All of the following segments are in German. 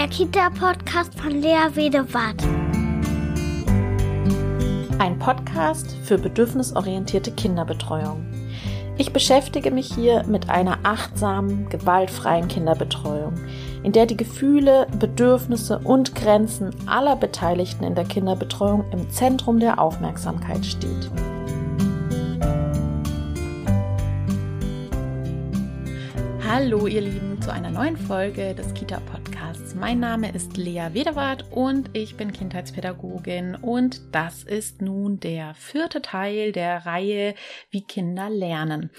der Kita-Podcast von Lea Wedewart. Ein Podcast für bedürfnisorientierte Kinderbetreuung. Ich beschäftige mich hier mit einer achtsamen, gewaltfreien Kinderbetreuung, in der die Gefühle, Bedürfnisse und Grenzen aller Beteiligten in der Kinderbetreuung im Zentrum der Aufmerksamkeit steht. Hallo ihr Lieben zu einer neuen Folge des Kita Podcasts. Mein Name ist Lea Wedewart und ich bin Kindheitspädagogin und das ist nun der vierte Teil der Reihe Wie Kinder lernen.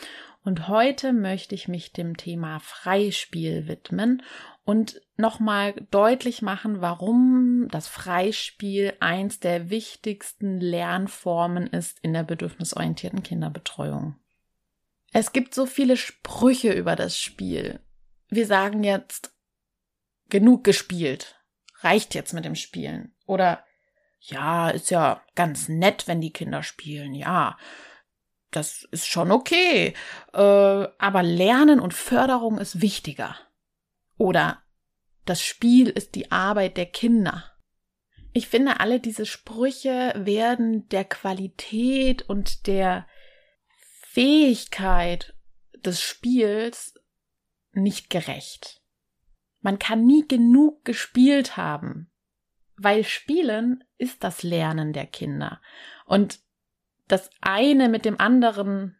Und heute möchte ich mich dem Thema Freispiel widmen und nochmal deutlich machen, warum das Freispiel eins der wichtigsten Lernformen ist in der bedürfnisorientierten Kinderbetreuung. Es gibt so viele Sprüche über das Spiel. Wir sagen jetzt, genug gespielt. Reicht jetzt mit dem Spielen. Oder, ja, ist ja ganz nett, wenn die Kinder spielen. Ja, das ist schon okay. Äh, aber Lernen und Förderung ist wichtiger. Oder, das Spiel ist die Arbeit der Kinder. Ich finde, alle diese Sprüche werden der Qualität und der Fähigkeit des Spiels nicht gerecht. Man kann nie genug gespielt haben, weil Spielen ist das Lernen der Kinder. Und das eine mit dem anderen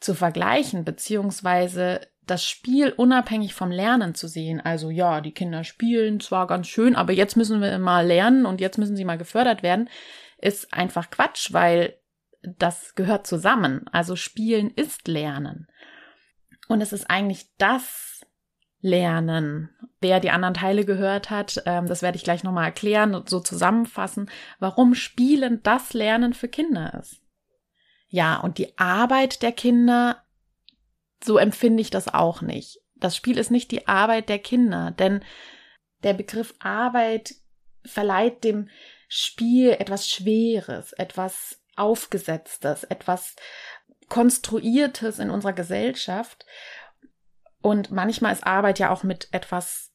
zu vergleichen, beziehungsweise das Spiel unabhängig vom Lernen zu sehen. Also ja, die Kinder spielen zwar ganz schön, aber jetzt müssen wir mal lernen und jetzt müssen sie mal gefördert werden, ist einfach Quatsch, weil das gehört zusammen. Also Spielen ist Lernen. Und es ist eigentlich das Lernen. Wer die anderen Teile gehört hat, ähm, das werde ich gleich nochmal erklären und so zusammenfassen, warum Spielen das Lernen für Kinder ist. Ja, und die Arbeit der Kinder, so empfinde ich das auch nicht. Das Spiel ist nicht die Arbeit der Kinder, denn der Begriff Arbeit verleiht dem Spiel etwas Schweres, etwas Aufgesetztes, etwas Konstruiertes in unserer Gesellschaft. Und manchmal ist Arbeit ja auch mit etwas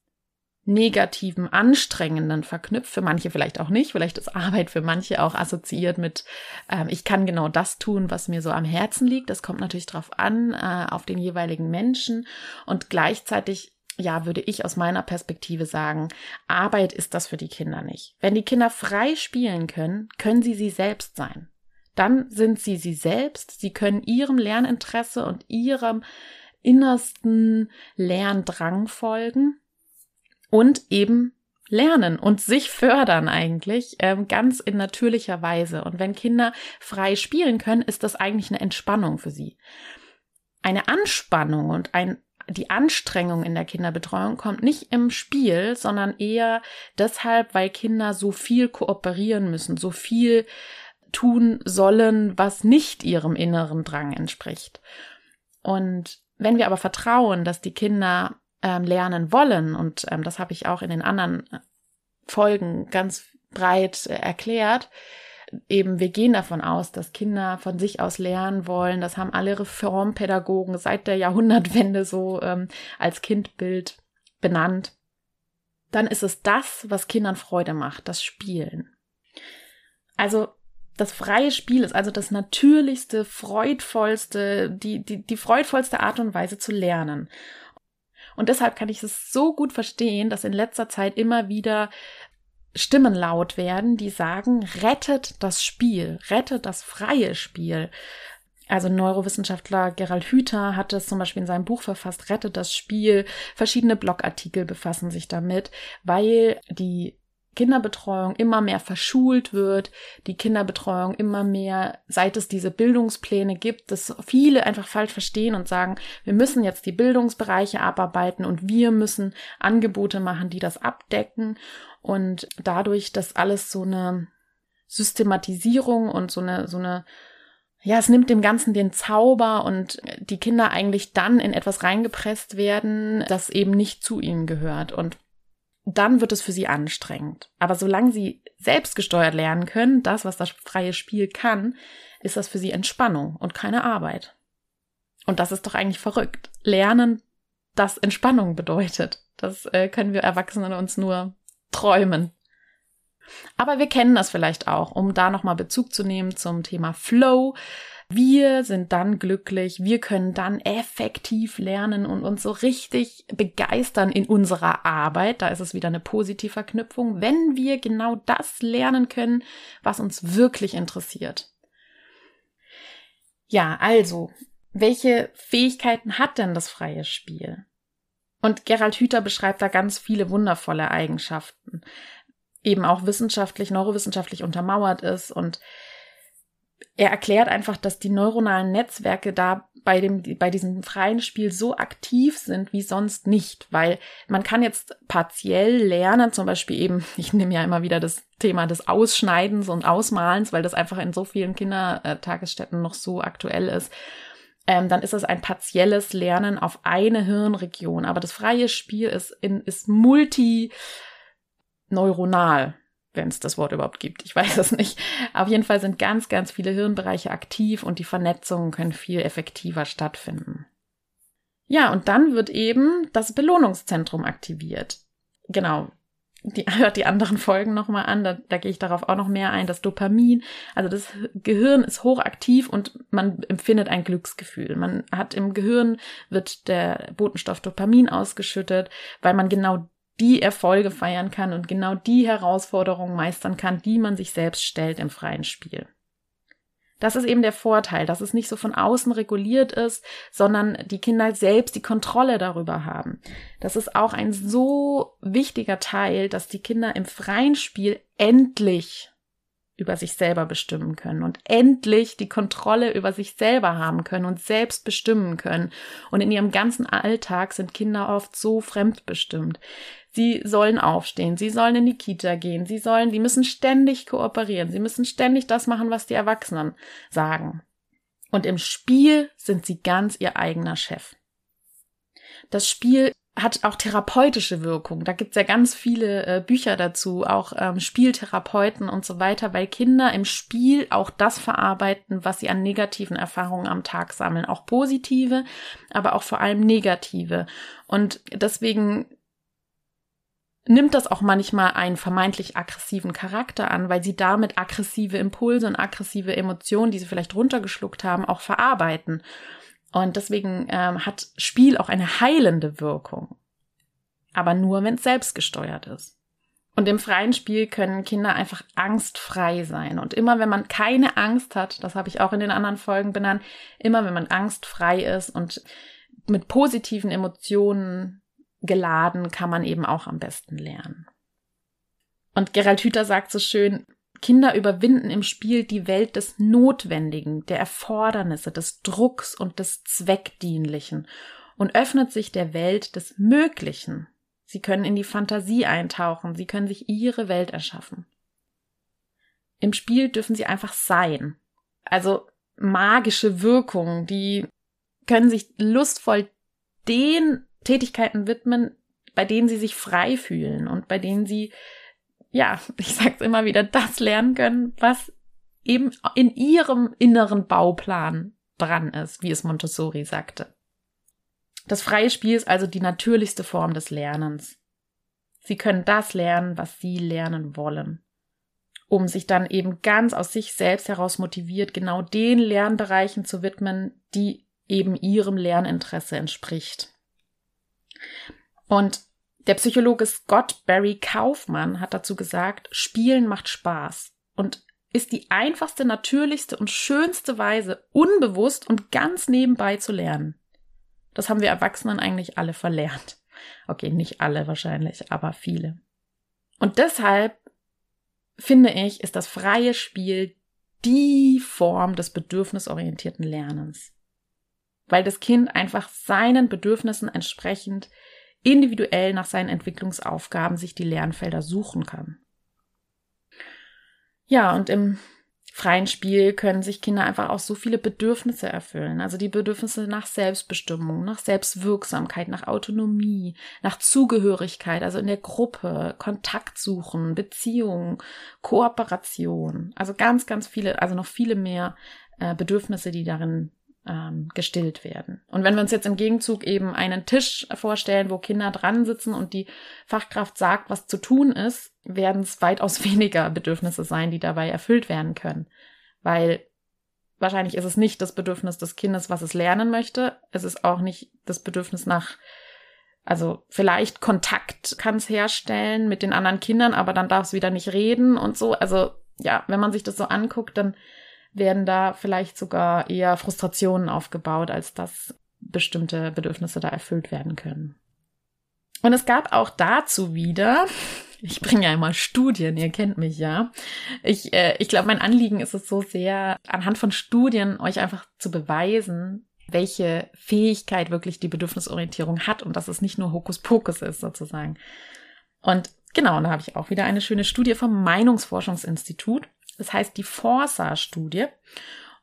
negativen, anstrengenden verknüpft. Für manche vielleicht auch nicht. Vielleicht ist Arbeit für manche auch assoziiert mit, ähm, ich kann genau das tun, was mir so am Herzen liegt. Das kommt natürlich drauf an, äh, auf den jeweiligen Menschen. Und gleichzeitig ja, würde ich aus meiner Perspektive sagen, Arbeit ist das für die Kinder nicht. Wenn die Kinder frei spielen können, können sie sie selbst sein dann sind sie sie selbst. Sie können ihrem Lerninteresse und ihrem innersten Lerndrang folgen und eben lernen und sich fördern eigentlich ähm, ganz in natürlicher Weise. Und wenn Kinder frei spielen können, ist das eigentlich eine Entspannung für sie. Eine Anspannung und ein die Anstrengung in der Kinderbetreuung kommt nicht im Spiel, sondern eher deshalb, weil Kinder so viel kooperieren müssen, so viel tun sollen, was nicht ihrem inneren Drang entspricht. Und wenn wir aber vertrauen, dass die Kinder ähm, lernen wollen, und ähm, das habe ich auch in den anderen Folgen ganz breit äh, erklärt, eben wir gehen davon aus, dass Kinder von sich aus lernen wollen. Das haben alle Reformpädagogen seit der Jahrhundertwende so ähm, als Kindbild benannt. Dann ist es das, was Kindern Freude macht, das Spielen. Also das freie Spiel ist also das natürlichste, freudvollste, die, die, die freudvollste Art und Weise zu lernen. Und deshalb kann ich es so gut verstehen, dass in letzter Zeit immer wieder Stimmen laut werden, die sagen, rettet das Spiel, rettet das freie Spiel. Also Neurowissenschaftler Gerald Hüther hat es zum Beispiel in seinem Buch verfasst, rettet das Spiel. Verschiedene Blogartikel befassen sich damit, weil die Kinderbetreuung immer mehr verschult wird, die Kinderbetreuung immer mehr, seit es diese Bildungspläne gibt, dass viele einfach falsch verstehen und sagen, wir müssen jetzt die Bildungsbereiche abarbeiten und wir müssen Angebote machen, die das abdecken und dadurch, dass alles so eine Systematisierung und so eine, so eine ja, es nimmt dem Ganzen den Zauber und die Kinder eigentlich dann in etwas reingepresst werden, das eben nicht zu ihnen gehört. Und dann wird es für sie anstrengend. Aber solange sie selbstgesteuert lernen können, das, was das freie Spiel kann, ist das für sie Entspannung und keine Arbeit. Und das ist doch eigentlich verrückt. Lernen, das Entspannung bedeutet. Das äh, können wir Erwachsenen uns nur träumen. Aber wir kennen das vielleicht auch, um da nochmal Bezug zu nehmen zum Thema Flow. Wir sind dann glücklich, wir können dann effektiv lernen und uns so richtig begeistern in unserer Arbeit. Da ist es wieder eine positive Verknüpfung, wenn wir genau das lernen können, was uns wirklich interessiert. Ja, also, welche Fähigkeiten hat denn das freie Spiel? Und Gerald Hüther beschreibt da ganz viele wundervolle Eigenschaften, eben auch wissenschaftlich, neurowissenschaftlich untermauert ist und er erklärt einfach, dass die neuronalen Netzwerke da bei dem, bei diesem freien Spiel so aktiv sind wie sonst nicht, weil man kann jetzt partiell lernen, zum Beispiel eben, ich nehme ja immer wieder das Thema des Ausschneidens und Ausmalens, weil das einfach in so vielen Kindertagesstätten noch so aktuell ist. Ähm, dann ist es ein partielles Lernen auf eine Hirnregion. Aber das freie Spiel ist, in, ist multineuronal wenn es das Wort überhaupt gibt. Ich weiß es nicht. Auf jeden Fall sind ganz, ganz viele Hirnbereiche aktiv und die Vernetzungen können viel effektiver stattfinden. Ja, und dann wird eben das Belohnungszentrum aktiviert. Genau. Die, hört die anderen Folgen nochmal an, da, da gehe ich darauf auch noch mehr ein. Das Dopamin, also das Gehirn ist hochaktiv und man empfindet ein Glücksgefühl. Man hat im Gehirn wird der Botenstoff Dopamin ausgeschüttet, weil man genau die Erfolge feiern kann und genau die Herausforderungen meistern kann, die man sich selbst stellt im freien Spiel. Das ist eben der Vorteil, dass es nicht so von außen reguliert ist, sondern die Kinder selbst die Kontrolle darüber haben. Das ist auch ein so wichtiger Teil, dass die Kinder im freien Spiel endlich über sich selber bestimmen können und endlich die Kontrolle über sich selber haben können und selbst bestimmen können. Und in ihrem ganzen Alltag sind Kinder oft so fremdbestimmt. Sie sollen aufstehen, sie sollen in die Kita gehen, sie sollen, die müssen ständig kooperieren, sie müssen ständig das machen, was die Erwachsenen sagen. Und im Spiel sind sie ganz ihr eigener Chef. Das Spiel hat auch therapeutische Wirkung. Da gibt's ja ganz viele äh, Bücher dazu, auch ähm, Spieltherapeuten und so weiter, weil Kinder im Spiel auch das verarbeiten, was sie an negativen Erfahrungen am Tag sammeln. Auch positive, aber auch vor allem negative. Und deswegen nimmt das auch manchmal einen vermeintlich aggressiven Charakter an, weil sie damit aggressive Impulse und aggressive Emotionen, die sie vielleicht runtergeschluckt haben, auch verarbeiten. Und deswegen ähm, hat Spiel auch eine heilende Wirkung. Aber nur, wenn es selbstgesteuert ist. Und im freien Spiel können Kinder einfach angstfrei sein. Und immer wenn man keine Angst hat, das habe ich auch in den anderen Folgen benannt, immer wenn man angstfrei ist und mit positiven Emotionen geladen, kann man eben auch am besten lernen. Und Gerald Hüther sagt so schön, Kinder überwinden im Spiel die Welt des Notwendigen, der Erfordernisse, des Drucks und des Zweckdienlichen und öffnet sich der Welt des Möglichen. Sie können in die Fantasie eintauchen, sie können sich ihre Welt erschaffen. Im Spiel dürfen sie einfach sein. Also magische Wirkungen, die können sich lustvoll den Tätigkeiten widmen, bei denen sie sich frei fühlen und bei denen sie, ja, ich sag's immer wieder, das lernen können, was eben in ihrem inneren Bauplan dran ist, wie es Montessori sagte. Das freie Spiel ist also die natürlichste Form des Lernens. Sie können das lernen, was sie lernen wollen, um sich dann eben ganz aus sich selbst heraus motiviert, genau den Lernbereichen zu widmen, die eben ihrem Lerninteresse entspricht. Und der Psychologe Scott Barry Kaufmann hat dazu gesagt, Spielen macht Spaß und ist die einfachste, natürlichste und schönste Weise, unbewusst und ganz nebenbei zu lernen. Das haben wir Erwachsenen eigentlich alle verlernt. Okay, nicht alle wahrscheinlich, aber viele. Und deshalb finde ich, ist das freie Spiel die Form des bedürfnisorientierten Lernens weil das Kind einfach seinen Bedürfnissen entsprechend individuell nach seinen Entwicklungsaufgaben sich die Lernfelder suchen kann. Ja, und im freien Spiel können sich Kinder einfach auch so viele Bedürfnisse erfüllen. Also die Bedürfnisse nach Selbstbestimmung, nach Selbstwirksamkeit, nach Autonomie, nach Zugehörigkeit, also in der Gruppe, Kontakt suchen, Beziehung, Kooperation. Also ganz, ganz viele, also noch viele mehr äh, Bedürfnisse, die darin ähm, gestillt werden. Und wenn wir uns jetzt im Gegenzug eben einen Tisch vorstellen, wo Kinder dran sitzen und die Fachkraft sagt, was zu tun ist, werden es weitaus weniger Bedürfnisse sein, die dabei erfüllt werden können. Weil wahrscheinlich ist es nicht das Bedürfnis des Kindes, was es lernen möchte. Es ist auch nicht das Bedürfnis nach, also vielleicht Kontakt kann es herstellen mit den anderen Kindern, aber dann darf es wieder nicht reden und so. Also ja, wenn man sich das so anguckt, dann werden da vielleicht sogar eher Frustrationen aufgebaut, als dass bestimmte Bedürfnisse da erfüllt werden können. Und es gab auch dazu wieder, ich bringe ja immer Studien, ihr kennt mich ja. Ich, äh, ich glaube, mein Anliegen ist es so sehr, anhand von Studien euch einfach zu beweisen, welche Fähigkeit wirklich die Bedürfnisorientierung hat und dass es nicht nur Hokuspokus ist sozusagen. Und genau, und da habe ich auch wieder eine schöne Studie vom Meinungsforschungsinstitut. Das heißt die Forsa-Studie.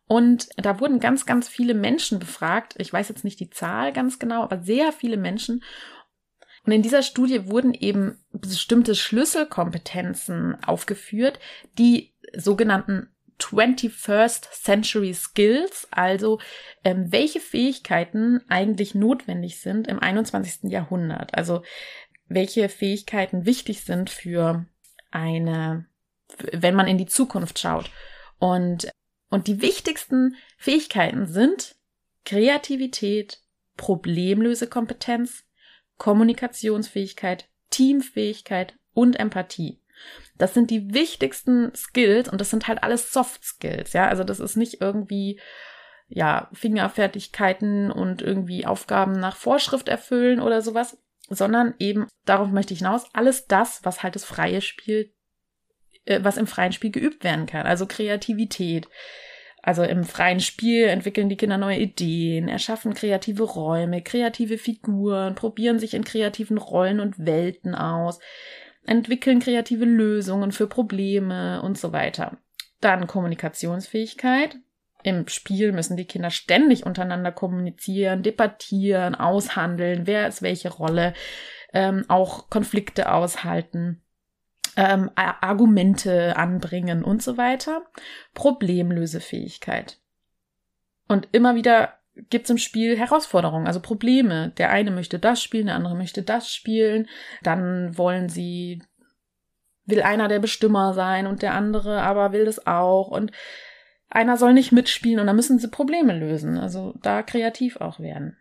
Und da wurden ganz, ganz viele Menschen befragt. Ich weiß jetzt nicht die Zahl ganz genau, aber sehr viele Menschen. Und in dieser Studie wurden eben bestimmte Schlüsselkompetenzen aufgeführt, die sogenannten 21st Century Skills, also ähm, welche Fähigkeiten eigentlich notwendig sind im 21. Jahrhundert. Also welche Fähigkeiten wichtig sind für eine wenn man in die Zukunft schaut. Und, und die wichtigsten Fähigkeiten sind Kreativität, Problemlösekompetenz, Kommunikationsfähigkeit, Teamfähigkeit und Empathie. Das sind die wichtigsten Skills und das sind halt alles Soft Skills, ja. Also das ist nicht irgendwie, ja, Fingerfertigkeiten und irgendwie Aufgaben nach Vorschrift erfüllen oder sowas, sondern eben, darauf möchte ich hinaus, alles das, was halt das freie Spiel äh, was im freien Spiel geübt werden kann. Also Kreativität. Also im freien Spiel entwickeln die Kinder neue Ideen, erschaffen kreative Räume, kreative Figuren, probieren sich in kreativen Rollen und Welten aus, entwickeln kreative Lösungen für Probleme und so weiter. Dann Kommunikationsfähigkeit. Im Spiel müssen die Kinder ständig untereinander kommunizieren, debattieren, aushandeln, wer ist welche Rolle, ähm, auch Konflikte aushalten ähm, Argumente anbringen und so weiter. Problemlösefähigkeit. Und immer wieder gibt es im Spiel Herausforderungen, also Probleme. Der eine möchte das spielen, der andere möchte das spielen. Dann wollen sie, will einer der Bestimmer sein und der andere aber will das auch. Und einer soll nicht mitspielen und dann müssen sie Probleme lösen. Also da kreativ auch werden.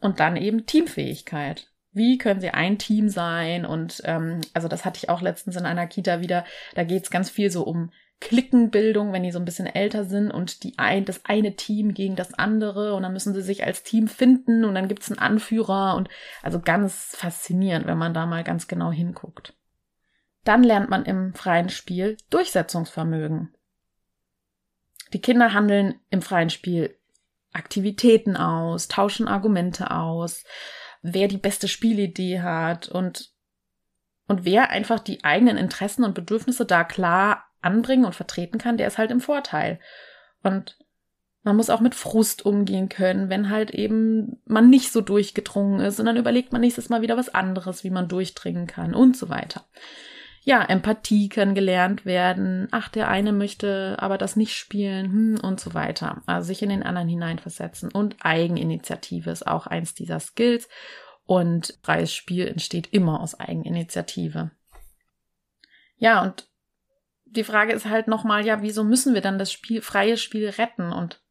Und dann eben Teamfähigkeit. Wie können sie ein Team sein? Und ähm, also das hatte ich auch letztens in einer Kita wieder. Da geht's ganz viel so um Klickenbildung, wenn die so ein bisschen älter sind und die ein, das eine Team gegen das andere und dann müssen sie sich als Team finden und dann gibt's einen Anführer und also ganz faszinierend, wenn man da mal ganz genau hinguckt. Dann lernt man im freien Spiel Durchsetzungsvermögen. Die Kinder handeln im freien Spiel Aktivitäten aus, tauschen Argumente aus, wer die beste Spielidee hat und, und wer einfach die eigenen Interessen und Bedürfnisse da klar anbringen und vertreten kann, der ist halt im Vorteil. Und man muss auch mit Frust umgehen können, wenn halt eben man nicht so durchgedrungen ist und dann überlegt man nächstes Mal wieder was anderes, wie man durchdringen kann und so weiter ja, Empathie kann gelernt werden. Ach, der eine möchte aber das nicht spielen hm, und so weiter. Also sich in den anderen hineinversetzen. Und Eigeninitiative ist auch eins dieser Skills. Und freies Spiel entsteht immer aus Eigeninitiative. Ja, und die Frage ist halt nochmal, ja, wieso müssen wir dann das Spiel, freie Spiel retten? Und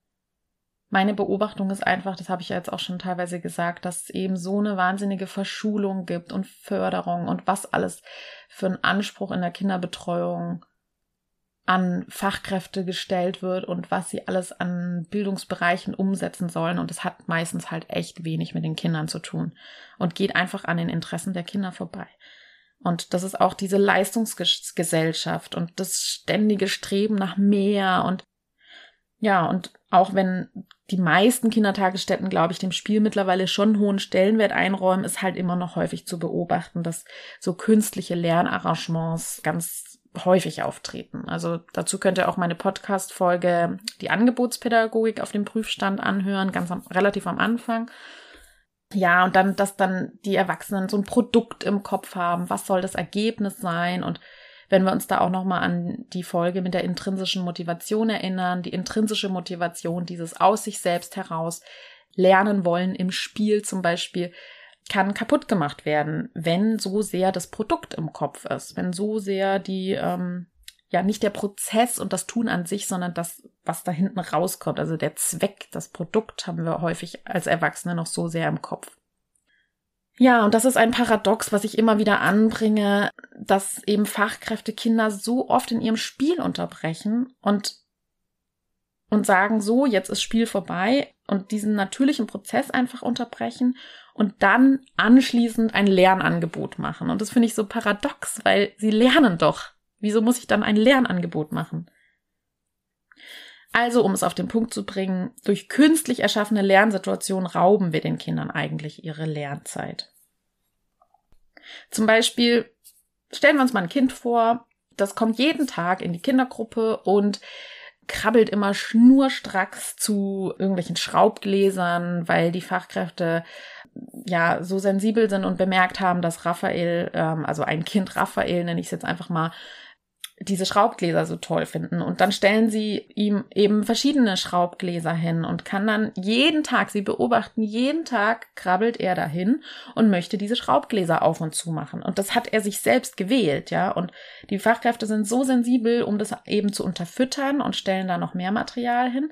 meine Beobachtung ist einfach, das habe ich ja jetzt auch schon teilweise gesagt, dass es eben so eine wahnsinnige Verschulung gibt und Förderung und was alles für einen Anspruch in der Kinderbetreuung an Fachkräfte gestellt wird und was sie alles an Bildungsbereichen umsetzen sollen. Und es hat meistens halt echt wenig mit den Kindern zu tun und geht einfach an den Interessen der Kinder vorbei. Und das ist auch diese Leistungsgesellschaft und das ständige Streben nach mehr und ja, und auch wenn die meisten Kindertagesstätten, glaube ich, dem Spiel mittlerweile schon hohen Stellenwert einräumen, ist halt immer noch häufig zu beobachten, dass so künstliche Lernarrangements ganz häufig auftreten. Also dazu könnt ihr auch meine Podcast-Folge Die Angebotspädagogik auf dem Prüfstand anhören, ganz am, relativ am Anfang. Ja, und dann, dass dann die Erwachsenen so ein Produkt im Kopf haben. Was soll das Ergebnis sein? Und wenn wir uns da auch nochmal an die Folge mit der intrinsischen Motivation erinnern, die intrinsische Motivation, dieses aus sich selbst heraus lernen wollen im Spiel zum Beispiel, kann kaputt gemacht werden, wenn so sehr das Produkt im Kopf ist, wenn so sehr die, ähm, ja, nicht der Prozess und das Tun an sich, sondern das, was da hinten rauskommt, also der Zweck, das Produkt haben wir häufig als Erwachsene noch so sehr im Kopf. Ja, und das ist ein Paradox, was ich immer wieder anbringe, dass eben Fachkräfte Kinder so oft in ihrem Spiel unterbrechen und, und sagen, so, jetzt ist Spiel vorbei und diesen natürlichen Prozess einfach unterbrechen und dann anschließend ein Lernangebot machen. Und das finde ich so paradox, weil sie lernen doch. Wieso muss ich dann ein Lernangebot machen? Also, um es auf den Punkt zu bringen, durch künstlich erschaffene Lernsituationen rauben wir den Kindern eigentlich ihre Lernzeit. Zum Beispiel stellen wir uns mal ein Kind vor, das kommt jeden Tag in die Kindergruppe und krabbelt immer schnurstracks zu irgendwelchen Schraubgläsern, weil die Fachkräfte ja so sensibel sind und bemerkt haben, dass Raphael, ähm, also ein Kind Raphael, nenne ich es jetzt einfach mal, diese Schraubgläser so toll finden. Und dann stellen sie ihm eben verschiedene Schraubgläser hin und kann dann jeden Tag, sie beobachten, jeden Tag krabbelt er dahin und möchte diese Schraubgläser auf und zu machen. Und das hat er sich selbst gewählt, ja. Und die Fachkräfte sind so sensibel, um das eben zu unterfüttern und stellen da noch mehr Material hin.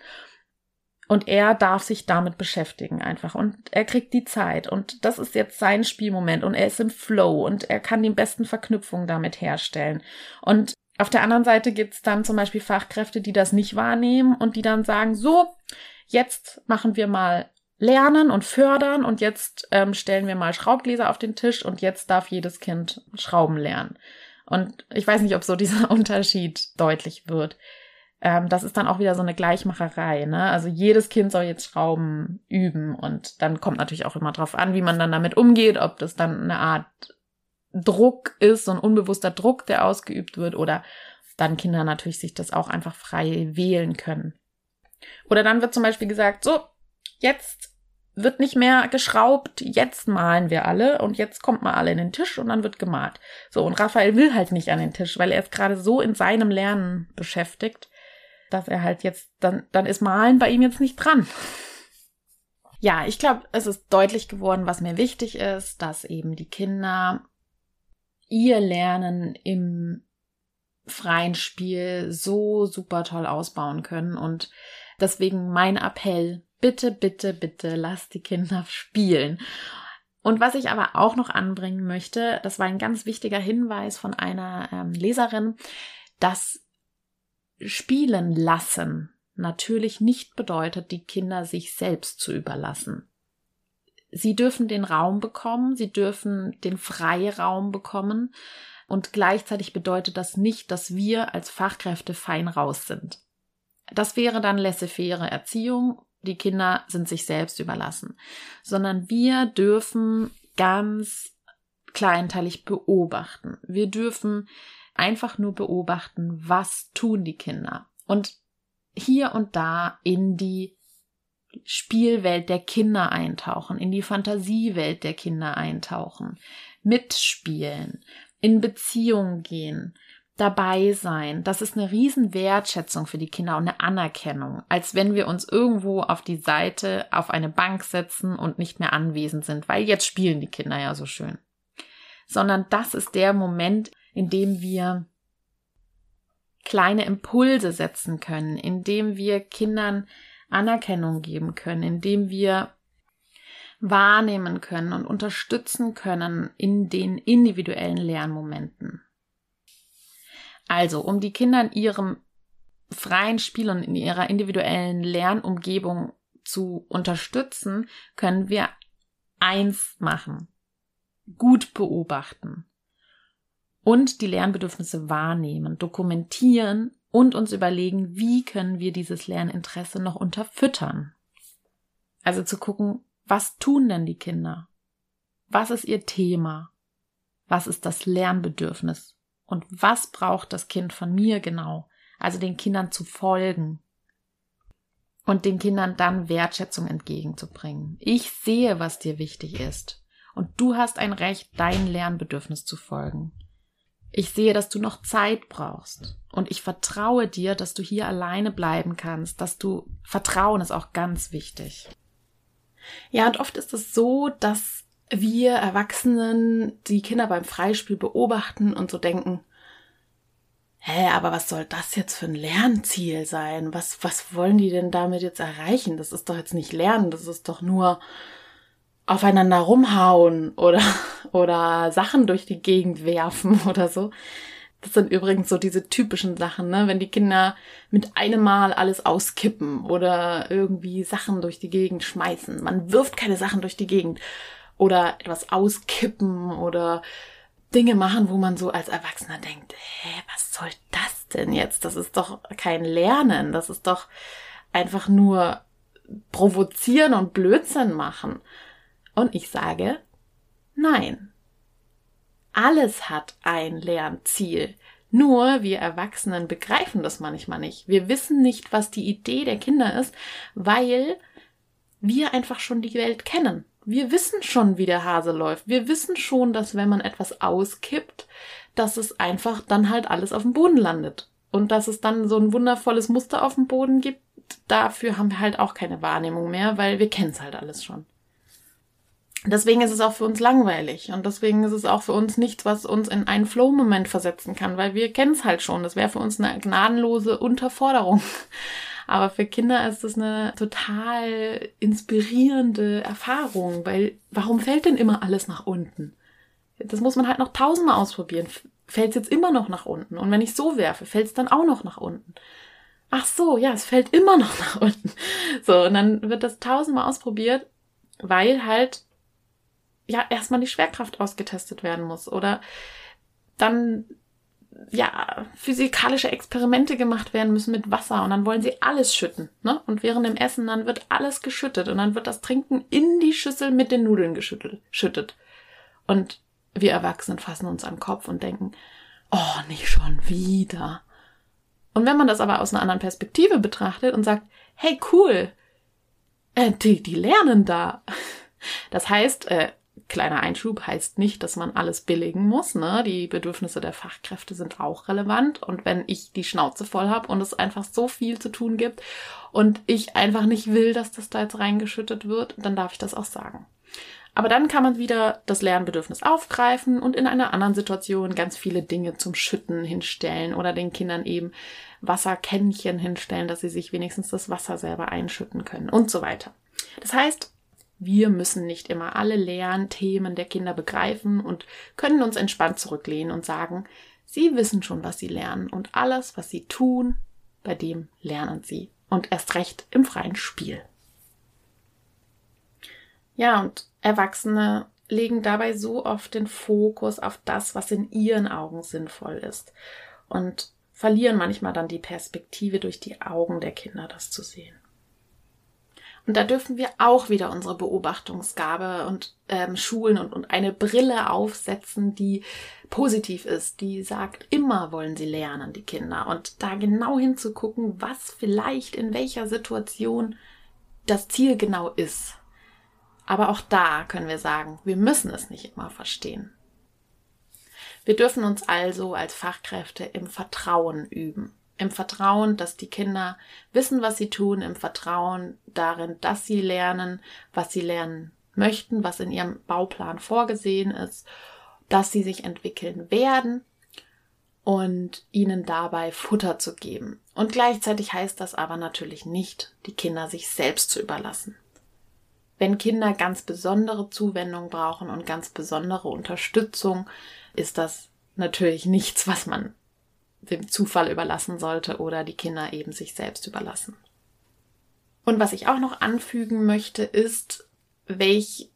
Und er darf sich damit beschäftigen einfach. Und er kriegt die Zeit. Und das ist jetzt sein Spielmoment. Und er ist im Flow. Und er kann die besten Verknüpfungen damit herstellen. Und auf der anderen Seite gibt's dann zum Beispiel Fachkräfte, die das nicht wahrnehmen und die dann sagen, so, jetzt machen wir mal Lernen und Fördern und jetzt ähm, stellen wir mal Schraubgläser auf den Tisch und jetzt darf jedes Kind Schrauben lernen. Und ich weiß nicht, ob so dieser Unterschied deutlich wird. Ähm, das ist dann auch wieder so eine Gleichmacherei. Ne? Also jedes Kind soll jetzt Schrauben üben und dann kommt natürlich auch immer drauf an, wie man dann damit umgeht, ob das dann eine Art Druck ist, so ein unbewusster Druck, der ausgeübt wird, oder dann Kinder natürlich sich das auch einfach frei wählen können. Oder dann wird zum Beispiel gesagt, so, jetzt wird nicht mehr geschraubt, jetzt malen wir alle und jetzt kommt mal alle in den Tisch und dann wird gemalt. So, und Raphael will halt nicht an den Tisch, weil er ist gerade so in seinem Lernen beschäftigt, dass er halt jetzt, dann, dann ist Malen bei ihm jetzt nicht dran. Ja, ich glaube, es ist deutlich geworden, was mir wichtig ist, dass eben die Kinder ihr Lernen im freien Spiel so super toll ausbauen können. Und deswegen mein Appell, bitte, bitte, bitte, lasst die Kinder spielen. Und was ich aber auch noch anbringen möchte, das war ein ganz wichtiger Hinweis von einer ähm, Leserin, dass Spielen lassen natürlich nicht bedeutet, die Kinder sich selbst zu überlassen sie dürfen den Raum bekommen, sie dürfen den Freiraum bekommen und gleichzeitig bedeutet das nicht, dass wir als Fachkräfte fein raus sind. Das wäre dann laissez-faire Erziehung, die Kinder sind sich selbst überlassen, sondern wir dürfen ganz kleinteilig beobachten. Wir dürfen einfach nur beobachten, was tun die Kinder und hier und da in die Spielwelt der Kinder eintauchen, in die Fantasiewelt der Kinder eintauchen, mitspielen, in Beziehung gehen, dabei sein. Das ist eine riesen Wertschätzung für die Kinder und eine Anerkennung, als wenn wir uns irgendwo auf die Seite auf eine Bank setzen und nicht mehr anwesend sind, weil jetzt spielen die Kinder ja so schön. Sondern das ist der Moment, in dem wir kleine Impulse setzen können, in dem wir Kindern Anerkennung geben können, indem wir wahrnehmen können und unterstützen können in den individuellen Lernmomenten. Also, um die Kinder in ihrem freien Spiel und in ihrer individuellen Lernumgebung zu unterstützen, können wir eins machen. Gut beobachten und die Lernbedürfnisse wahrnehmen, dokumentieren und uns überlegen, wie können wir dieses Lerninteresse noch unterfüttern. Also zu gucken, was tun denn die Kinder? Was ist ihr Thema? Was ist das Lernbedürfnis? Und was braucht das Kind von mir genau? Also den Kindern zu folgen und den Kindern dann Wertschätzung entgegenzubringen. Ich sehe, was dir wichtig ist. Und du hast ein Recht, dein Lernbedürfnis zu folgen. Ich sehe, dass du noch Zeit brauchst. Und ich vertraue dir, dass du hier alleine bleiben kannst, dass du Vertrauen ist auch ganz wichtig. Ja, und oft ist es so, dass wir Erwachsenen die Kinder beim Freispiel beobachten und so denken, hä, aber was soll das jetzt für ein Lernziel sein? Was, was wollen die denn damit jetzt erreichen? Das ist doch jetzt nicht Lernen, das ist doch nur aufeinander rumhauen oder, oder Sachen durch die Gegend werfen oder so. Das sind übrigens so diese typischen Sachen, ne? Wenn die Kinder mit einem Mal alles auskippen oder irgendwie Sachen durch die Gegend schmeißen. Man wirft keine Sachen durch die Gegend oder etwas auskippen oder Dinge machen, wo man so als Erwachsener denkt, hä, was soll das denn jetzt? Das ist doch kein Lernen, das ist doch einfach nur provozieren und Blödsinn machen. Und ich sage, nein. Alles hat ein Lernziel. Nur wir Erwachsenen begreifen das manchmal nicht. Wir wissen nicht, was die Idee der Kinder ist, weil wir einfach schon die Welt kennen. Wir wissen schon, wie der Hase läuft. Wir wissen schon, dass wenn man etwas auskippt, dass es einfach dann halt alles auf dem Boden landet. Und dass es dann so ein wundervolles Muster auf dem Boden gibt, dafür haben wir halt auch keine Wahrnehmung mehr, weil wir kennen es halt alles schon. Deswegen ist es auch für uns langweilig und deswegen ist es auch für uns nichts, was uns in einen Flow-Moment versetzen kann, weil wir kennen es halt schon. Das wäre für uns eine gnadenlose Unterforderung. Aber für Kinder ist es eine total inspirierende Erfahrung, weil warum fällt denn immer alles nach unten? Das muss man halt noch tausendmal ausprobieren. Fällt es jetzt immer noch nach unten? Und wenn ich so werfe, fällt es dann auch noch nach unten? Ach so, ja, es fällt immer noch nach unten. So, und dann wird das tausendmal ausprobiert, weil halt ja erstmal die Schwerkraft ausgetestet werden muss oder dann ja, physikalische Experimente gemacht werden müssen mit Wasser und dann wollen sie alles schütten. Ne? Und während dem Essen dann wird alles geschüttet und dann wird das Trinken in die Schüssel mit den Nudeln geschüttet. Schüttet. Und wir Erwachsenen fassen uns am Kopf und denken, oh, nicht schon wieder. Und wenn man das aber aus einer anderen Perspektive betrachtet und sagt, hey, cool, äh, die, die lernen da. Das heißt, äh, Kleiner Einschub heißt nicht, dass man alles billigen muss. Ne? Die Bedürfnisse der Fachkräfte sind auch relevant. Und wenn ich die Schnauze voll habe und es einfach so viel zu tun gibt und ich einfach nicht will, dass das da jetzt reingeschüttet wird, dann darf ich das auch sagen. Aber dann kann man wieder das Lernbedürfnis aufgreifen und in einer anderen Situation ganz viele Dinge zum Schütten hinstellen oder den Kindern eben Wasserkännchen hinstellen, dass sie sich wenigstens das Wasser selber einschütten können und so weiter. Das heißt, wir müssen nicht immer alle Lernthemen der Kinder begreifen und können uns entspannt zurücklehnen und sagen, sie wissen schon, was sie lernen und alles, was sie tun, bei dem lernen sie. Und erst recht im freien Spiel. Ja, und Erwachsene legen dabei so oft den Fokus auf das, was in ihren Augen sinnvoll ist und verlieren manchmal dann die Perspektive durch die Augen der Kinder, das zu sehen. Und da dürfen wir auch wieder unsere Beobachtungsgabe und ähm, schulen und, und eine Brille aufsetzen, die positiv ist, die sagt, immer wollen sie lernen, die Kinder. Und da genau hinzugucken, was vielleicht in welcher Situation das Ziel genau ist. Aber auch da können wir sagen, wir müssen es nicht immer verstehen. Wir dürfen uns also als Fachkräfte im Vertrauen üben im Vertrauen, dass die Kinder wissen, was sie tun, im Vertrauen darin, dass sie lernen, was sie lernen möchten, was in ihrem Bauplan vorgesehen ist, dass sie sich entwickeln werden und ihnen dabei Futter zu geben. Und gleichzeitig heißt das aber natürlich nicht, die Kinder sich selbst zu überlassen. Wenn Kinder ganz besondere Zuwendung brauchen und ganz besondere Unterstützung, ist das natürlich nichts, was man dem Zufall überlassen sollte oder die Kinder eben sich selbst überlassen. Und was ich auch noch anfügen möchte, ist, welch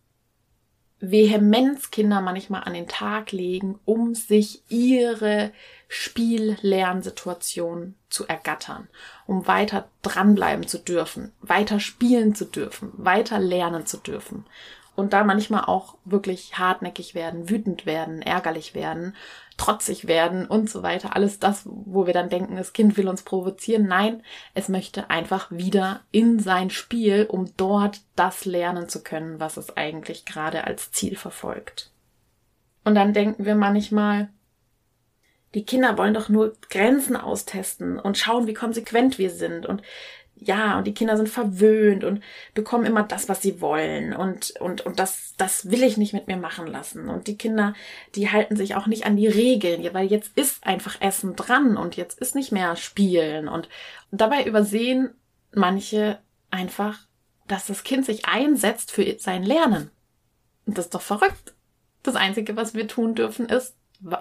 Vehemenz Kinder manchmal an den Tag legen, um sich ihre Spiellernsituation zu ergattern, um weiter dranbleiben zu dürfen, weiter spielen zu dürfen, weiter lernen zu dürfen und da manchmal auch wirklich hartnäckig werden, wütend werden, ärgerlich werden, trotzig werden und so weiter. Alles das, wo wir dann denken, das Kind will uns provozieren. Nein, es möchte einfach wieder in sein Spiel, um dort das lernen zu können, was es eigentlich gerade als Ziel verfolgt. Und dann denken wir manchmal, Die Kinder wollen doch nur Grenzen austesten und schauen, wie konsequent wir sind und ja, und die Kinder sind verwöhnt und bekommen immer das, was sie wollen. Und, und, und das, das will ich nicht mit mir machen lassen. Und die Kinder, die halten sich auch nicht an die Regeln, weil jetzt ist einfach Essen dran und jetzt ist nicht mehr Spielen. Und dabei übersehen manche einfach, dass das Kind sich einsetzt für sein Lernen. Und das ist doch verrückt. Das Einzige, was wir tun dürfen, ist,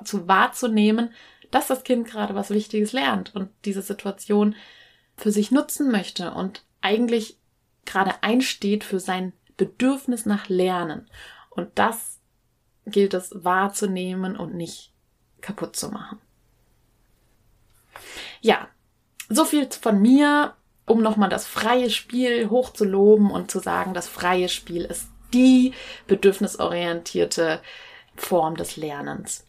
zu wahrzunehmen, dass das Kind gerade was Wichtiges lernt und diese Situation für sich nutzen möchte und eigentlich gerade einsteht für sein Bedürfnis nach Lernen. Und das gilt es wahrzunehmen und nicht kaputt zu machen. Ja, so viel von mir, um nochmal das freie Spiel hochzuloben und zu sagen, das freie Spiel ist die bedürfnisorientierte Form des Lernens.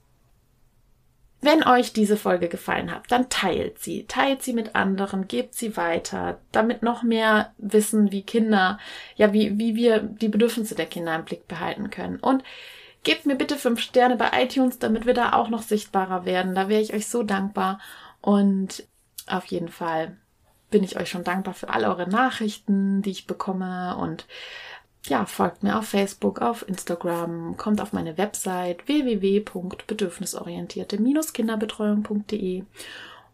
Wenn euch diese Folge gefallen hat, dann teilt sie. Teilt sie mit anderen, gebt sie weiter, damit noch mehr wissen, wie Kinder, ja, wie, wie wir die Bedürfnisse der Kinder im Blick behalten können. Und gebt mir bitte fünf Sterne bei iTunes, damit wir da auch noch sichtbarer werden. Da wäre ich euch so dankbar. Und auf jeden Fall bin ich euch schon dankbar für all eure Nachrichten, die ich bekomme und ja, folgt mir auf Facebook, auf Instagram, kommt auf meine Website www.bedürfnisorientierte-kinderbetreuung.de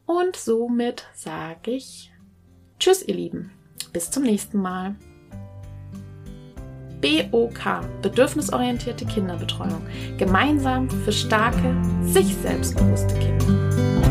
und somit sage ich Tschüss, ihr Lieben. Bis zum nächsten Mal. BOK, bedürfnisorientierte Kinderbetreuung. Gemeinsam für starke, sich selbstbewusste Kinder.